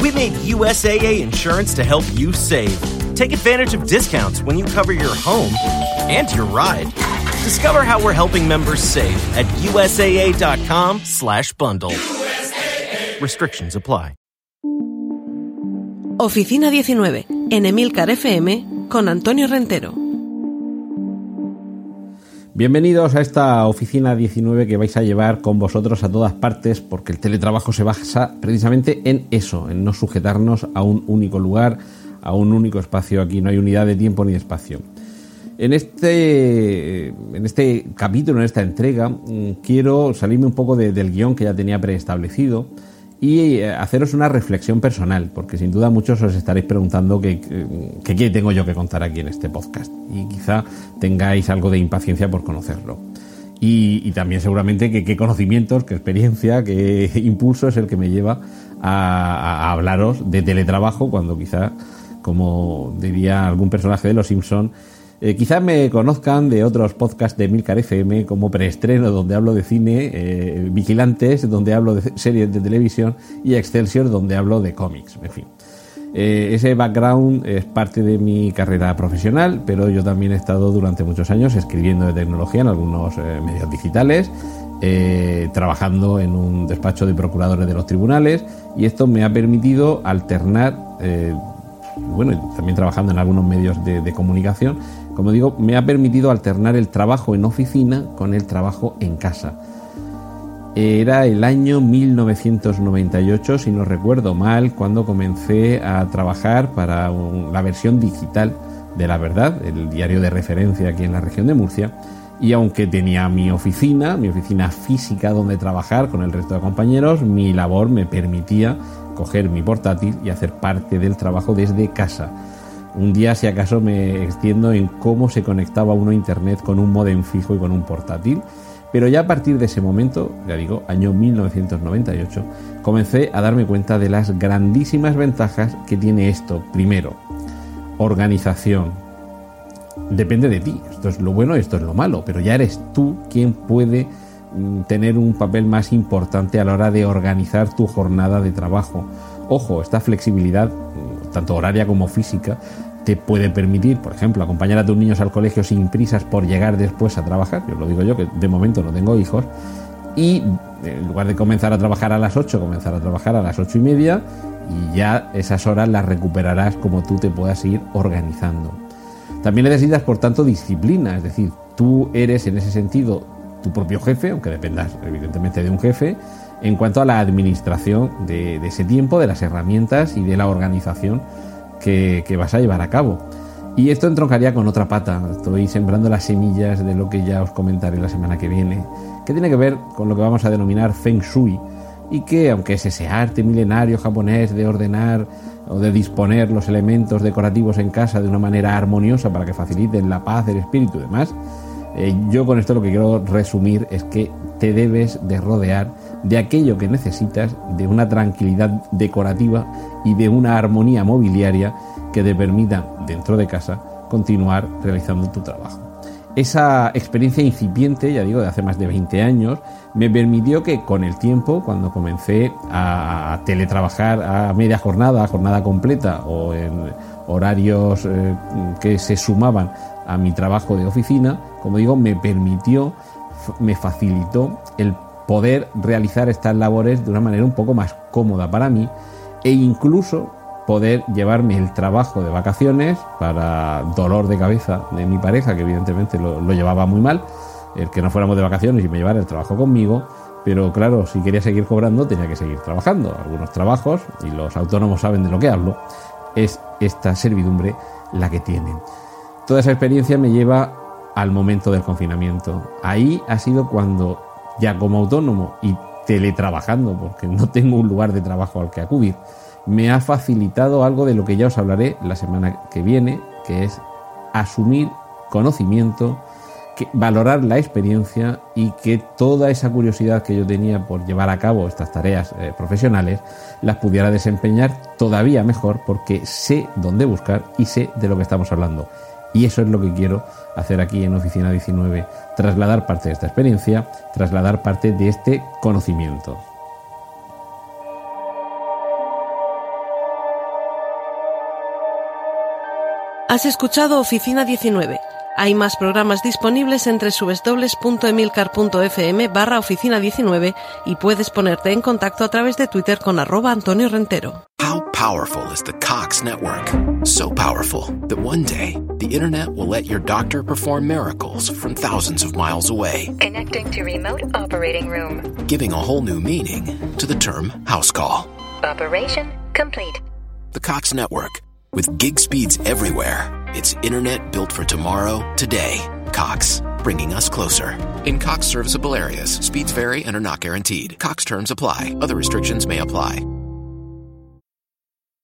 We made USAA insurance to help you save. Take advantage of discounts when you cover your home and your ride. Discover how we're helping members save at usaa.com/bundle. Restrictions apply. Oficina 19, en Emilcar FM, con Antonio Rentero. Bienvenidos a esta oficina 19 que vais a llevar con vosotros a todas partes porque el teletrabajo se basa precisamente en eso, en no sujetarnos a un único lugar, a un único espacio. Aquí no hay unidad de tiempo ni de espacio. En este, en este capítulo, en esta entrega, mm, quiero salirme un poco del guion que ya tenía preestablecido y eh, haceros una reflexión personal, porque sin duda muchos os estaréis preguntando qué, qué tengo yo que contar aquí en este podcast y quizá tengáis algo de impaciencia por conocerlo. Y, también seguramente que qué conocimientos, qué experiencia, qué impulso es el que me lleva a, hablaros de teletrabajo cuando quizá, como diría algún personaje de Los Simpson, eh, quizás me conozcan de otros podcasts de Milcar FM como Preestreno, donde hablo de cine, eh, Vigilantes, donde hablo de series de televisión, y Excelsior, donde hablo de cómics. En fin. Eh, ese background es parte de mi carrera profesional, pero yo también he estado durante muchos años escribiendo de tecnología en algunos medios digitales, trabajando en un despacho de procuradores de los tribunales, y esto me ha permitido alternar bueno, también trabajando en algunos medios de, comunicación, como digo, me ha permitido alternar el trabajo en oficina con el trabajo en casa. Era el año 1998, si no recuerdo mal, cuando comencé a trabajar para la versión digital de La Verdad, el diario de referencia aquí en la región de Murcia. Y aunque tenía mi oficina, mi oficina física donde trabajar con el resto de compañeros, mi labor me permitía coger mi portátil y hacer parte del trabajo desde casa. Un día, si acaso, me extiendo en cómo se conectaba uno a internet con un modem fijo y con un portátil. Pero ya a partir de ese momento, ya digo, año 1998, comencé a darme cuenta de las grandísimas ventajas que tiene esto. Primero, organización. Depende de ti. Esto es lo bueno y esto es lo malo, pero ya eres tú quien puede Mm, tener un papel más importante a la hora de organizar tu jornada de trabajo. Ojo, esta flexibilidad, tanto horaria como física, te puede permitir, por ejemplo, acompañar a tus niños al colegio sin prisas por llegar después a trabajar. Yo lo digo yo, que de momento no tengo hijos. Y en lugar de comenzar a trabajar a las 8, comenzar a trabajar a las 8 y media y ya esas horas las recuperarás como tú te puedas ir organizando. También necesitas, por tanto, disciplina, es decir, tú eres en ese sentido tu propio jefe, aunque dependas evidentemente de un jefe, en cuanto a la administración de, ese tiempo, de las herramientas y de la organización que, vas a llevar a cabo. Y esto entroncaría con otra pata. Estoy sembrando las semillas de lo que ya os comentaré la semana que viene, que tiene que ver con lo que vamos a denominar Feng Shui, y que, aunque es ese arte milenario japonés de ordenar o de disponer los elementos decorativos en casa de una manera armoniosa para que faciliten la paz, el espíritu y demás, eh, yo con esto lo que quiero resumir es que te debes de rodear de aquello que necesitas, de una tranquilidad decorativa y de una armonía mobiliaria que te permita, dentro de casa, continuar realizando tu trabajo. Esa experiencia incipiente, ya digo, de hace más de 20 años, me permitió que con el tiempo, cuando comencé a teletrabajar a media jornada, a jornada completa o en horarios eh, que se sumaban a mi trabajo de oficina, como digo, me permitió, me facilitó el poder realizar estas labores de una manera un poco más cómoda para mí e incluso poder llevarme el trabajo de vacaciones para dolor de cabeza de mi pareja, que evidentemente lo, llevaba muy mal, el que no fuéramos de vacaciones y me llevara el trabajo conmigo, pero claro, si quería seguir cobrando tenía que seguir trabajando. Algunos trabajos, y los autónomos saben de lo que hablo, es esta servidumbre la que tienen. Toda esa experiencia me lleva al momento del confinamiento. Ahí ha sido cuando, ya como autónomo y teletrabajando, porque no tengo un lugar de trabajo al que acudir, me ha facilitado algo de lo que ya os hablaré la semana que viene, que es asumir conocimiento, valorar la experiencia y que toda esa curiosidad que yo tenía por llevar a cabo estas tareas eh, profesionales las pudiera desempeñar todavía mejor porque sé dónde buscar y sé de lo que estamos hablando. Y eso es lo que quiero hacer aquí en Oficina 19, trasladar parte de esta experiencia, trasladar parte de este conocimiento. Has escuchado Oficina 19 hay más programas disponibles entre www.emilcar.fm barra oficina 19 y puedes ponerte en contacto a través de Twitter con arroba Antonio Rentero. How powerful is the Cox network? So powerful that one day the internet will let your doctor perform miracles from thousands of miles away. Connecting to remote operating room. Giving a whole new meaning to the term house call. Operation complete. The Cox network with gig speeds everywhere. It's internet built for tomorrow, today. Cox, bringing us closer. In Cox serviceable areas, speeds vary and are not guaranteed. Cox terms apply. Other restrictions may apply.